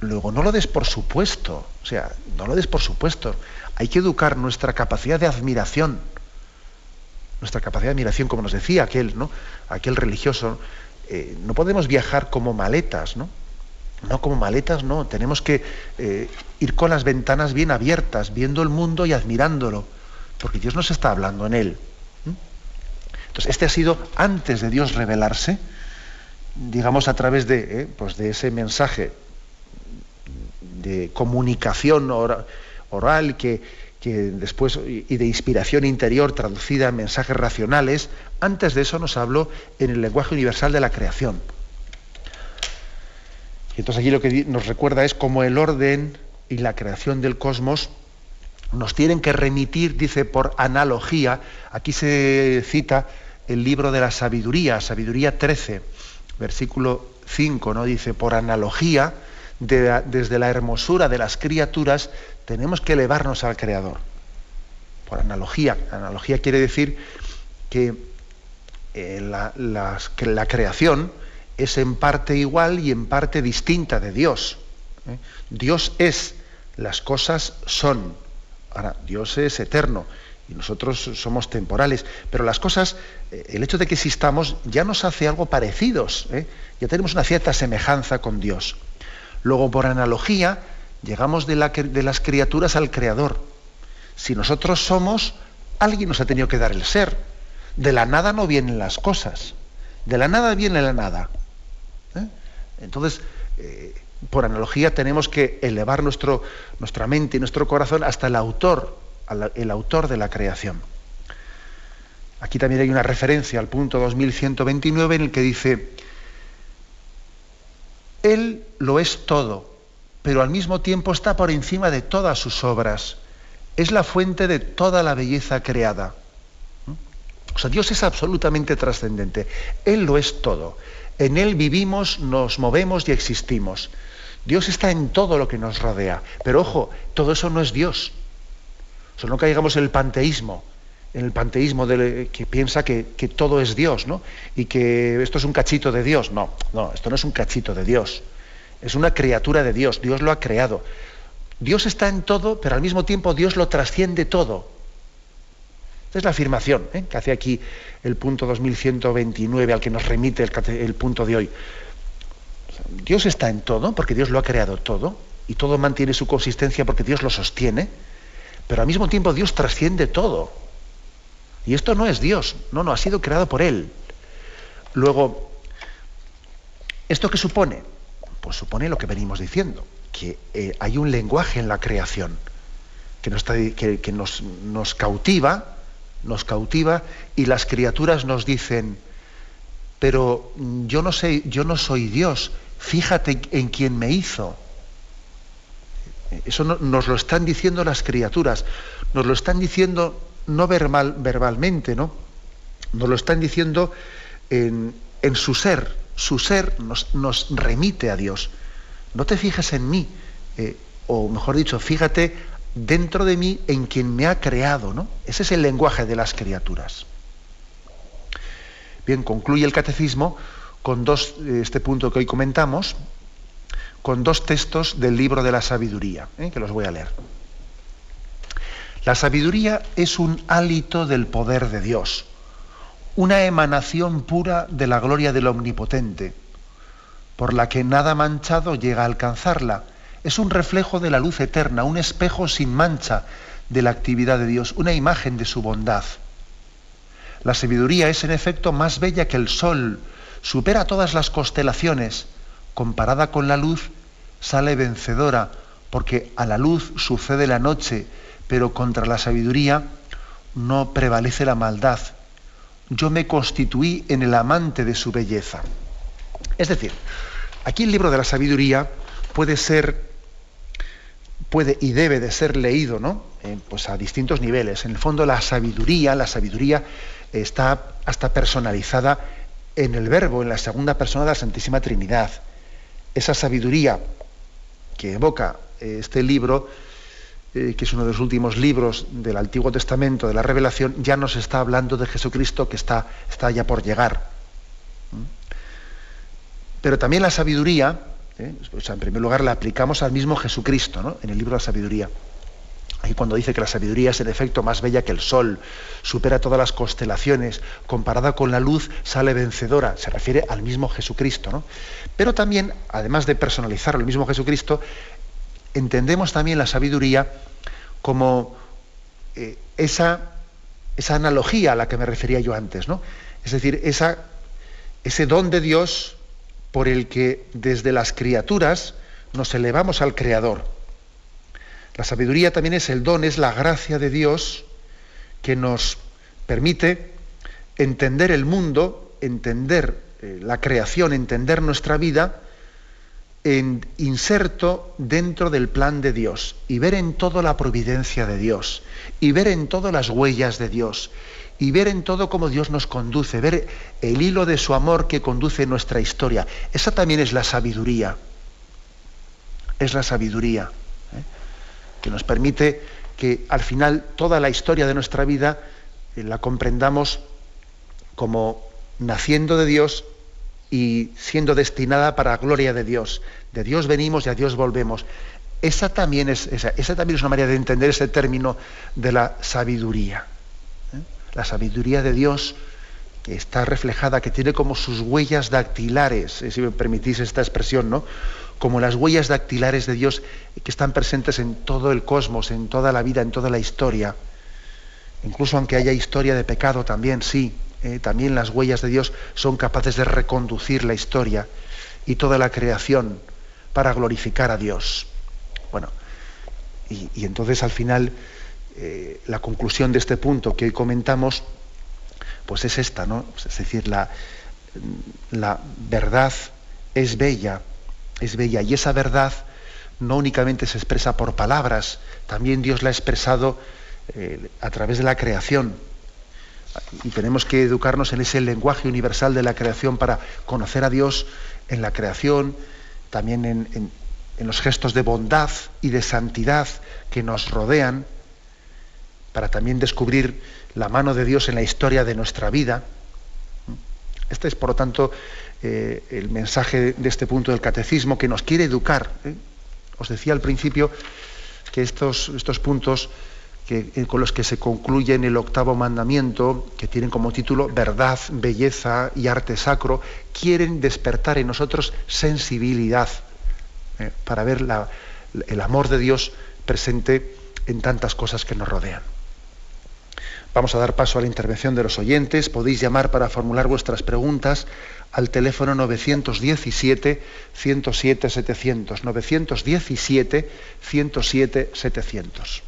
luego no lo des por supuesto, o sea, no lo des por supuesto. Hay que educar nuestra capacidad de admiración, nuestra capacidad de admiración, como nos decía aquel, ¿no? aquel religioso. Eh, no podemos viajar como maletas, ¿no? No como maletas, no. Tenemos que eh, ir con las ventanas bien abiertas, viendo el mundo y admirándolo, porque Dios nos está hablando en él. Entonces, este ha sido antes de Dios revelarse, digamos a través de, eh, pues de ese mensaje de comunicación oral que, que después y de inspiración interior traducida en mensajes racionales, antes de eso nos habló en el lenguaje universal de la creación. Y entonces aquí lo que nos recuerda es cómo el orden y la creación del cosmos nos tienen que remitir, dice, por analogía. Aquí se cita el libro de la sabiduría, sabiduría 13, versículo 5, ¿no? Dice, por analogía, desde la hermosura de las criaturas, tenemos que elevarnos al Creador. Por analogía. Analogía quiere decir que, eh, que la creación, es en parte igual y en parte distinta de Dios. ¿eh? Dios es, las cosas son. Ahora, Dios es eterno y nosotros somos temporales, pero las cosas, eh, el hecho de que existamos ya nos hace algo parecidos, ¿eh? ya tenemos una cierta semejanza con Dios. Luego, por analogía, llegamos de, de las criaturas al Creador. Si nosotros somos, alguien nos ha tenido que dar el ser. De la nada no vienen las cosas. De la nada viene la nada. Entonces, eh, por analogía, tenemos que elevar nuestro, nuestra mente y nuestro corazón hasta el autor, el autor de la creación. Aquí también hay una referencia al punto 2129 en el que dice, Él lo es todo, pero al mismo tiempo está por encima de todas sus obras. Es la fuente de toda la belleza creada. ¿Mm? O sea, Dios es absolutamente trascendente. Él lo es todo. En Él vivimos, nos movemos y existimos. Dios está en todo lo que nos rodea. Pero ojo, todo eso no es Dios. O no caigamos en el panteísmo, en el panteísmo de, que piensa que, que, todo es Dios, ¿no? Y que esto es un cachito de Dios. No, no, esto no es un cachito de Dios. Es una criatura de Dios. Dios lo ha creado. Dios está en todo, pero al mismo tiempo Dios lo trasciende todo es la afirmación ¿eh? que hace aquí el punto 2129 al que nos remite el, punto de hoy. Dios está en todo, porque Dios lo ha creado todo, y todo mantiene su consistencia porque Dios lo sostiene, pero al mismo tiempo Dios trasciende todo. Y esto no es Dios, no, no, ha sido creado por Él. Luego, ¿esto qué supone? Pues supone lo que venimos diciendo, que eh, hay un lenguaje en la creación que nos, que, nos, nos cautiva, nos cautiva y las criaturas nos dicen, pero yo no sé, yo no soy Dios, fíjate en quien me hizo. Eso nos lo están diciendo las criaturas, nos lo están diciendo no verbal, verbalmente, ¿no? Nos lo están diciendo en, su ser. Su ser nos, nos, remite a Dios. No te fijes en mí, eh, o mejor dicho, fíjate dentro de mí en quien me ha creado. ¿no? Ese es el lenguaje de las criaturas. Bien, concluye el catecismo con dos, este punto que hoy comentamos, con dos textos del libro de la sabiduría, ¿eh? que los voy a leer. La sabiduría es un hálito del poder de Dios, una emanación pura de la gloria del Omnipotente, por la que nada manchado llega a alcanzarla. Es un reflejo de la luz eterna, un espejo sin mancha de la actividad de Dios, una imagen de su bondad. La sabiduría es en efecto más bella que el sol, supera todas las constelaciones, comparada con la luz, sale vencedora, porque a la luz sucede la noche, pero contra la sabiduría no prevalece la maldad. Yo me constituí en el amante de su belleza. Es decir, aquí el libro de la sabiduría puede ser, puede y debe de ser leído, ¿no? Eh, pues a distintos niveles. En el fondo la sabiduría, la sabiduría está hasta personalizada en el verbo, en la segunda persona de la Santísima Trinidad. Esa sabiduría que evoca eh, este libro, eh, que es uno de los últimos libros del Antiguo Testamento, de la Revelación, ya nos está hablando de Jesucristo que está, está ya por llegar. ¿Mm? Pero también la sabiduría, eh, en primer lugar, la aplicamos al mismo Jesucristo, ¿no? en el libro de la sabiduría. Ahí cuando dice que la sabiduría es en efecto más bella que el sol, supera todas las constelaciones, comparada con la luz sale vencedora, se refiere al mismo Jesucristo. ¿no? Pero también, además de personalizar al mismo Jesucristo, entendemos también la sabiduría como eh, esa, esa, analogía a la que me refería yo antes, ¿no? Es decir, ese don de Dios por el que desde las criaturas nos elevamos al Creador. La sabiduría también es el don, es la gracia de Dios que nos permite entender el mundo, entender eh, la creación, entender nuestra vida en inserto dentro del plan de Dios y ver en todo la providencia de Dios y ver en todo las huellas de Dios y ver en todo cómo Dios nos conduce, ver el hilo de su amor que conduce nuestra historia. Esa también es la sabiduría. Es la sabiduría que nos permite que al final toda la historia de nuestra vida eh, la comprendamos como naciendo de Dios y siendo destinada para la gloria de Dios. De Dios venimos y a Dios volvemos. Esa también es, esa, también es una manera de entender ese término de la sabiduría. La sabiduría de Dios que está reflejada, que tiene como sus huellas dactilares, eh, si me permitís esta expresión, ¿no? como las huellas dactilares de Dios que están presentes en todo el cosmos, en toda la vida, en toda la historia. Incluso aunque haya historia de pecado también, sí, eh, también las huellas de Dios son capaces de reconducir la historia y toda la creación para glorificar a Dios. Bueno, y, entonces al final eh, la conclusión de este punto que hoy comentamos, pues es esta, ¿no? Es decir, la, la verdad es bella, es bella. Y esa verdad no únicamente se expresa por palabras, también Dios la ha expresado eh, a través de la creación. Y tenemos que educarnos en ese lenguaje universal de la creación para conocer a Dios en la creación, también en, en los gestos de bondad y de santidad que nos rodean, para también descubrir la mano de Dios en la historia de nuestra vida. Este es, por lo tanto, eh, el mensaje de este punto del catecismo que nos quiere educar. ¿eh? Os decía al principio que estos, puntos eh, con los que se concluye el octavo mandamiento, que tienen como título verdad, belleza y arte sacro, quieren despertar en nosotros sensibilidad para ver el amor de Dios presente en tantas cosas que nos rodean. Vamos a dar paso a la intervención de los oyentes. Podéis llamar para formular vuestras preguntas al teléfono 917 107 700 917 107 700.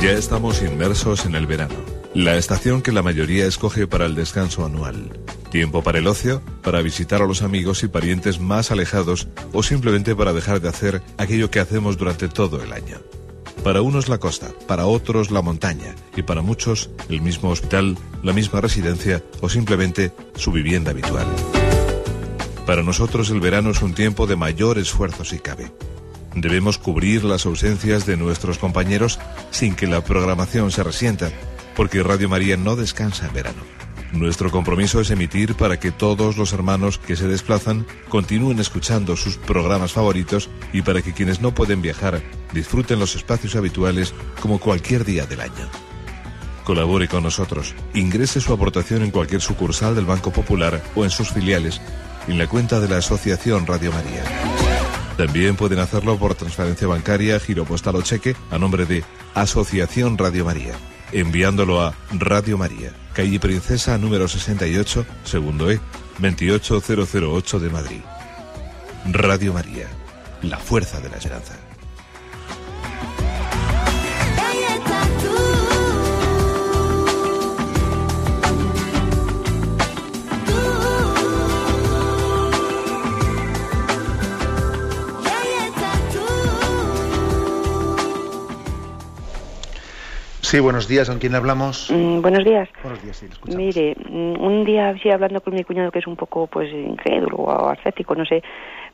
Ya estamos inmersos en el verano, la estación que la mayoría escoge para el descanso anual. Tiempo para el ocio, para visitar a los amigos y parientes más alejados o simplemente para dejar de hacer aquello que hacemos durante todo el año. Para unos la costa, para otros la montaña y para muchos el mismo hospital, la misma residencia o simplemente su vivienda habitual. Para nosotros el verano es un tiempo de mayor esfuerzo si cabe. Debemos cubrir las ausencias de nuestros compañeros sin que la programación se resienta, porque Radio María no descansa en verano. Nuestro compromiso es emitir para que todos los hermanos que se desplazan continúen escuchando sus programas favoritos y para que quienes no pueden viajar disfruten los espacios habituales como cualquier día del año. Colabore con nosotros. Ingrese su aportación en cualquier sucursal del Banco Popular o en sus filiales en la cuenta de la Asociación Radio María. También pueden hacerlo por transferencia bancaria, giro postal o cheque a nombre de Asociación Radio María, enviándolo a Radio María, calle Princesa número 68, segundo E, 28008 de Madrid. Radio María, la fuerza de la esperanza. Sí, buenos días. ¿Con quién hablamos? Mm, buenos días. Buenos días, sí, le escuchamos. Mire, mm, un día así hablando con mi cuñado que es un poco pues incrédulo o ascético, no sé,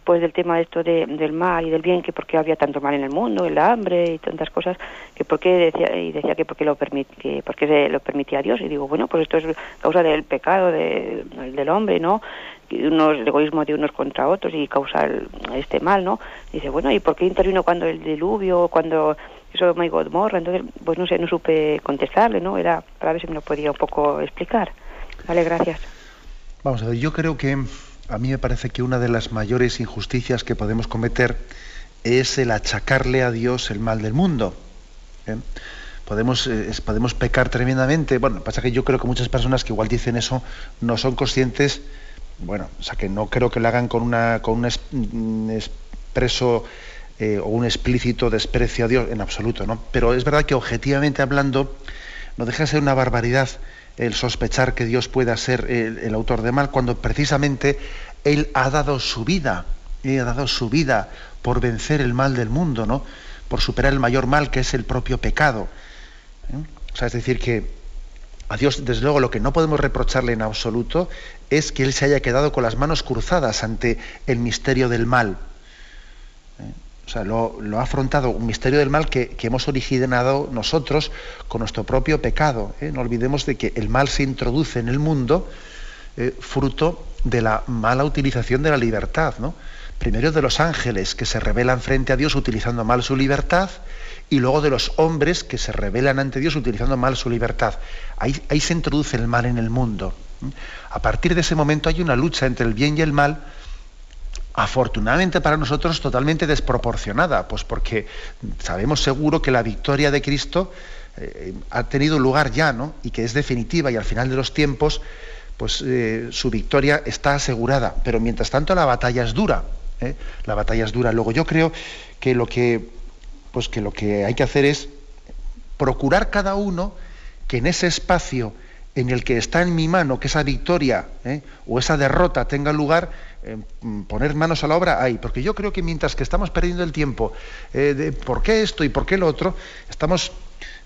pues del tema esto de, del mal y del bien, que por qué había tanto mal en el mundo, el hambre y tantas cosas, que por qué decía, y decía que por qué lo, permit, que por qué se lo permitía Dios. Y digo, bueno, pues esto es causa del pecado de, del hombre, ¿no? Unos, el egoísmo de unos contra otros y causa el- este mal, ¿no? Dice, bueno, ¿y por qué intervino cuando el diluvio, cuando eso de Gomorra? Entonces, pues no sé, no supe contestarle, ¿no? Era para ver si me lo podía un poco explicar. Vale, gracias. Vamos a ver, yo creo que a mí me parece que una de las mayores injusticias que podemos cometer es el achacarle a Dios el mal del mundo. ¿eh? Podemos, eh, podemos pecar tremendamente. Bueno, pasa que yo creo que muchas personas que igual dicen eso no son conscientes, bueno, o sea, que no creo que lo hagan con, una, con un, un expreso eh, o un explícito desprecio a Dios en absoluto, ¿no? Pero es verdad que objetivamente hablando, no deja de ser una barbaridad el sospechar que Dios pueda ser el, autor de mal cuando precisamente Él ha dado su vida, Él ha dado su vida por vencer el mal del mundo, ¿no? Por superar el mayor mal que es el propio pecado. ¿eh? O sea, es decir, que a Dios, desde luego, lo que no podemos reprocharle en absoluto es que Él se haya quedado con las manos cruzadas ante el misterio del mal. O sea, lo, ha afrontado un misterio del mal que, hemos originado nosotros con nuestro propio pecado. ¿eh? No olvidemos de que el mal se introduce en el mundo eh, fruto de la mala utilización de la libertad. ¿no? Primero de los ángeles que se rebelan frente a Dios utilizando mal su libertad y luego de los hombres que se rebelan ante Dios utilizando mal su libertad. Ahí, ahí se introduce el mal en el mundo. ¿eh? A partir de ese momento hay una lucha entre el bien y el mal afortunadamente para nosotros totalmente desproporcionada, pues porque sabemos seguro que la victoria de Cristo eh, ha tenido lugar ya, ¿no? Y que es definitiva y al final de los tiempos, pues eh, su victoria está asegurada. Pero mientras tanto la batalla es dura, ¿eh? la batalla es dura. Luego yo creo que lo que, pues que lo que hay que hacer es procurar cada uno que en ese espacio en el que está en mi mano que esa victoria o esa derrota tenga lugar, eh, mm, poner manos a la obra ahí. Porque yo creo que mientras que estamos perdiendo el tiempo eh, de por qué esto y por qué lo otro, estamos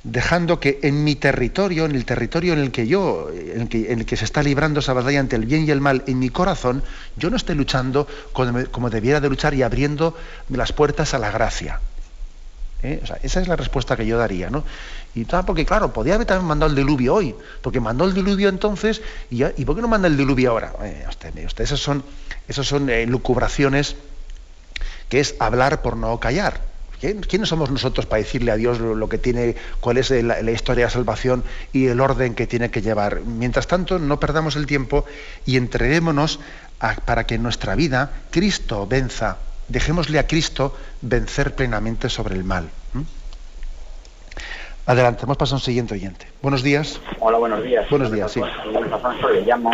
dejando que en mi territorio, en el territorio en el que yo, en el que, en el que se está librando esa batalla entre el bien y el mal, en mi corazón, yo no esté luchando como debiera de luchar y abriendo las puertas a la gracia. ¿Eh? Esa es la respuesta que yo daría, ¿no? Y porque claro, podía haber también mandado el diluvio hoy, porque mandó el diluvio entonces, y, ¿y por qué no manda el diluvio ahora? Eh, esas son, son eh, lucubraciones que es hablar por no callar. ¿Quién- ¿Quiénes somos nosotros para decirle a Dios lo, que tiene, cuál es la, historia de salvación y el orden que tiene que llevar? Mientras tanto, no perdamos el tiempo y entreguémonos para que en nuestra vida Cristo venza. Dejémosle a Cristo vencer plenamente sobre el mal. ¿m? Adelante, hemos pasado a un siguiente oyente. Buenos días. Hola, buenos días. Buenos días, sí. Alfonso, le llamo.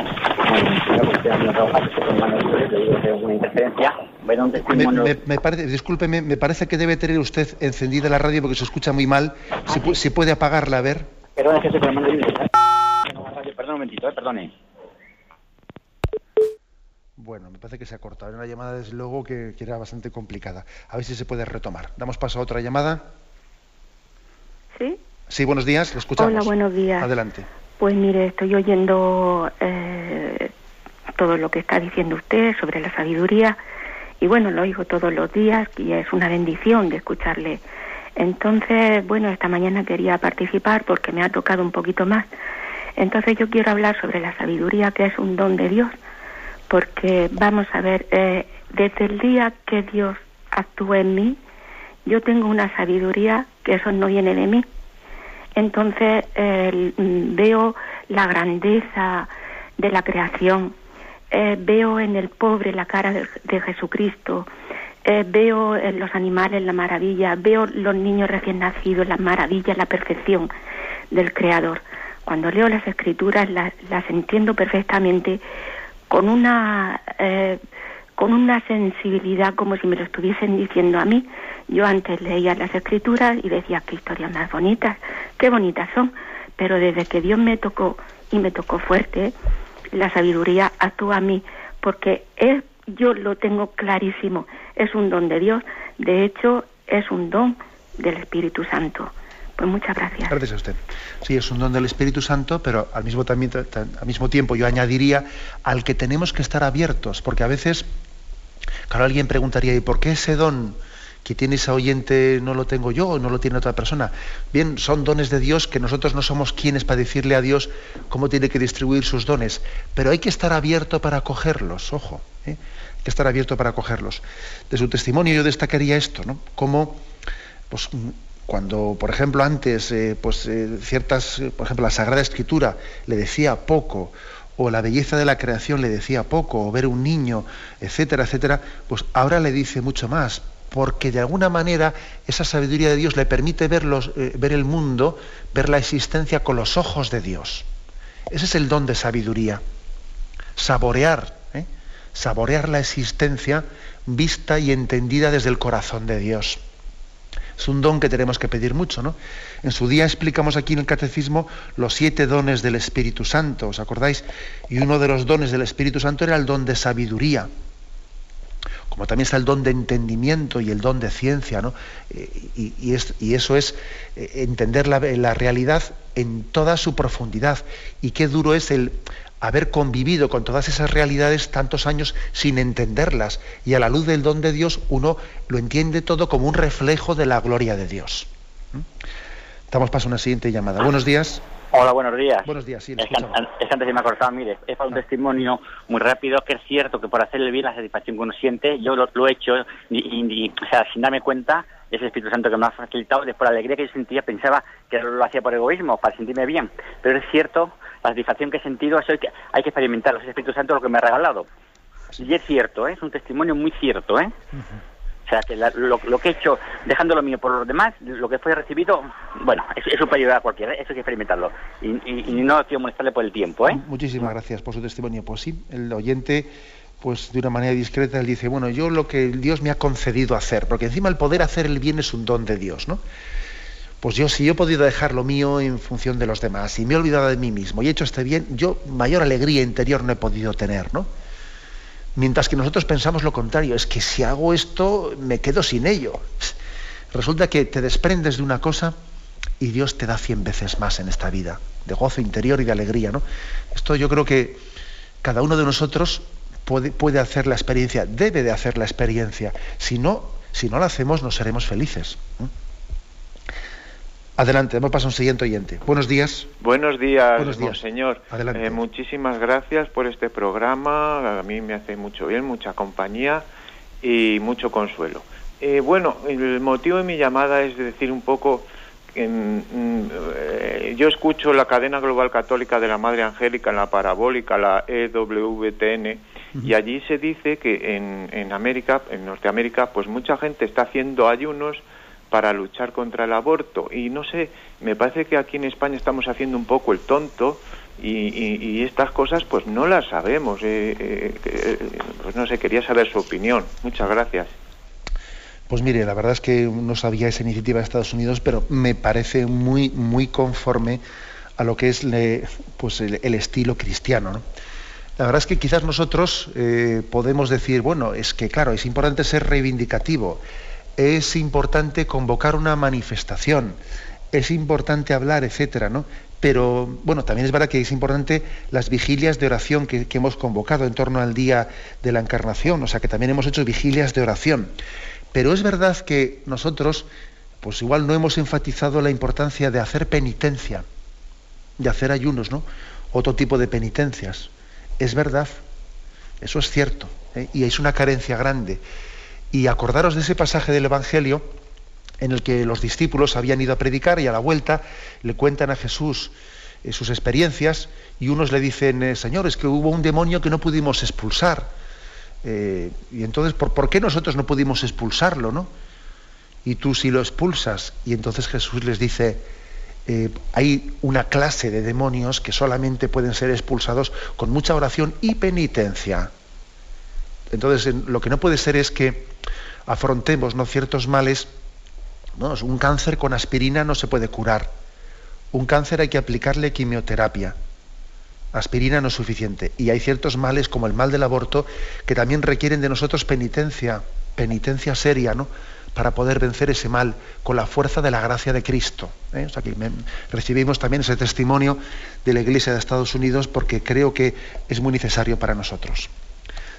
Una interferencia. Me, me- me parece, discúlpeme, me parece que debe tener usted encendida la radio porque se escucha muy mal. Si, pu- si puede apagarla, a ver. Perdón, es que la radio, Perdón un momentito, eh, perdone. Bueno, me parece que se ha cortado. Era una llamada, desde luego, que, que era bastante complicada. A ver si se puede retomar. Damos paso a otra llamada. ¿Sí? Sí, buenos días, le escuchamos. Hola, buenos días. Adelante. Pues mire, estoy oyendo eh, todo lo que está diciendo usted sobre la sabiduría y bueno, lo oigo todos los días y es una bendición de escucharle. Entonces, bueno, esta mañana quería participar porque me ha tocado un poquito más. Entonces yo quiero hablar sobre la sabiduría, que es un don de Dios, porque vamos a ver, eh, desde el día que Dios actúa en mí, yo tengo una sabiduría que eso no viene de mí. Entonces mm, veo la grandeza de la creación, eh, veo en el pobre la cara de, Jesucristo, eh, veo en los animales la maravilla, veo los niños recién nacidos, la maravilla, la perfección del Creador. Cuando leo las escrituras las, entiendo perfectamente con una eh, con una sensibilidad como si me lo estuviesen diciendo a mí. Yo antes leía las escrituras y decía qué historias más bonitas, qué bonitas son, pero desde que Dios me tocó y me tocó fuerte, la sabiduría actúa a mí, porque es, yo lo tengo clarísimo, es un don de Dios, de hecho es un don del Espíritu Santo. Pues muchas gracias. Gracias a usted. Sí, es un don del Espíritu Santo, pero al mismo, tiempo yo añadiría al que tenemos que estar abiertos, porque a veces Claro, alguien preguntaría, ¿y por qué ese don que tiene ese oyente no lo tengo yo o no lo tiene otra persona? Bien, son dones de Dios que nosotros no somos quienes para decirle a Dios cómo tiene que distribuir sus dones, pero hay que estar abierto para acogerlos, ojo, ¿eh? hay que estar abierto para acogerlos. De su testimonio yo destacaría esto, ¿no? Cómo, pues, cuando, por ejemplo, antes, eh, pues, eh, ciertas, por ejemplo, la Sagrada Escritura le decía poco, o la belleza de la creación le decía poco, o ver un niño, etcétera, etcétera, pues ahora le dice mucho más, porque de alguna manera esa sabiduría de Dios le permite ver, eh, ver el mundo, ver la existencia con los ojos de Dios. Ese es el don de sabiduría. Saborear, ¿eh? saborear la existencia vista y entendida desde el corazón de Dios. Es un don que tenemos que pedir mucho, ¿no? En su día explicamos aquí en el Catecismo los siete dones del Espíritu Santo, ¿os acordáis? Y uno de los dones del Espíritu Santo era el don de sabiduría. Como también está el don de entendimiento y el don de ciencia, ¿no? Eh, y, eso es eh, entender la, la realidad en toda su profundidad. Y qué duro es el haber convivido con todas esas realidades tantos años sin entenderlas y a la luz del don de Dios uno lo entiende todo como un reflejo de la gloria de Dios. ¿Mm? Damos paso a una siguiente llamada. Buenos días. Hola, buenos días. Buenos días, sí, es, que, antes se me ha cortado, mire, es para un ah. testimonio muy rápido, que es cierto que por hacerle bien la satisfacción que uno siente, yo lo, he hecho, y, o sea, sin darme cuenta, ese Espíritu Santo que me ha facilitado, después la alegría que yo sentía, pensaba que lo hacía por egoísmo, para sentirme bien, pero es cierto la satisfacción que he sentido, eso hay que, hay que experimentarlo, ese Espíritu Santo lo que me ha regalado. Y es cierto, ¿eh? es un testimonio muy cierto, ¿eh? O sea, que lo, que he hecho, dejándolo mío por los demás, lo que fue recibido, bueno, es, superior a cualquiera, eso hay que experimentarlo. Y, no quiero molestarle por el tiempo, ¿eh? Muchísimas gracias por su testimonio. Pues sí, el oyente, pues de una manera discreta, él dice, bueno, yo lo que Dios me ha concedido hacer, porque encima el poder hacer el bien es un don de Dios, ¿no? Pues yo si yo he podido dejar lo mío en función de los demás y me he olvidado de mí mismo y he hecho este bien, yo mayor alegría interior no he podido tener, ¿no? Mientras que nosotros pensamos lo contrario, es que si hago esto me quedo sin ello. Resulta que te desprendes de una cosa y Dios te da cien veces más en esta vida, de gozo interior y de alegría, ¿no? Esto yo creo que cada uno de nosotros puede, puede hacer la experiencia, debe de hacer la experiencia. Si no, si no la hacemos, no seremos felices. Adelante, hemos pasado a un siguiente oyente. Buenos días. Buenos días, señor. Adelante. Eh, muchísimas gracias por este programa. A mí me hace mucho bien, mucha compañía y mucho consuelo. Eh, bueno, el motivo de mi llamada es decir un poco. Eh, yo escucho la cadena global católica de la Madre Angélica en la parabólica, la EWTN, y allí se dice que en, en América, en Norteamérica, pues mucha gente está haciendo ayunos para luchar contra el aborto. Y no sé, me parece que aquí en España estamos haciendo un poco el tonto y, estas cosas pues no las sabemos. Eh, eh, eh, pues no sé, quería saber su opinión. Muchas gracias. Pues mire, la verdad es que no sabía esa iniciativa de Estados Unidos, pero me parece muy, muy conforme a lo que es pues el, estilo cristiano. La verdad es que quizás nosotros podemos decir, bueno, es que claro, es importante ser reivindicativo, es importante convocar una manifestación, es importante hablar, etcétera, ¿no? Pero bueno, también es verdad que es importante las vigilias de oración que, hemos convocado en torno al día de la encarnación, o sea que también hemos hecho vigilias de oración. Pero es verdad que nosotros, pues igual no hemos enfatizado la importancia de hacer penitencia. de hacer ayunos, ¿no? Otro tipo de penitencias. Es verdad, eso es cierto, ¿eh? y es una carencia grande. Y acordaros de ese pasaje del Evangelio en el que los discípulos habían ido a predicar y a la vuelta le cuentan a Jesús eh, sus experiencias y unos le dicen, eh, Señor, es que hubo un demonio que no pudimos expulsar. y entonces, ¿por, ¿por, qué nosotros no pudimos expulsarlo? ¿no? Y tú sí lo expulsas. Y entonces Jesús les dice, eh, hay una clase de demonios que solamente pueden ser expulsados con mucha oración y penitencia. Entonces, lo que no puede ser es que afrontemos ¿no? ciertos males. Un cáncer con aspirina no se puede curar. Un cáncer hay que aplicarle quimioterapia. Aspirina no es suficiente. Y hay ciertos males, como el mal del aborto, que también requieren de nosotros penitencia, penitencia seria, ¿no? para poder vencer ese mal con la fuerza de la gracia de Cristo. ¿eh? Recibimos también ese testimonio de la Iglesia de Estados Unidos porque creo que es muy necesario para nosotros.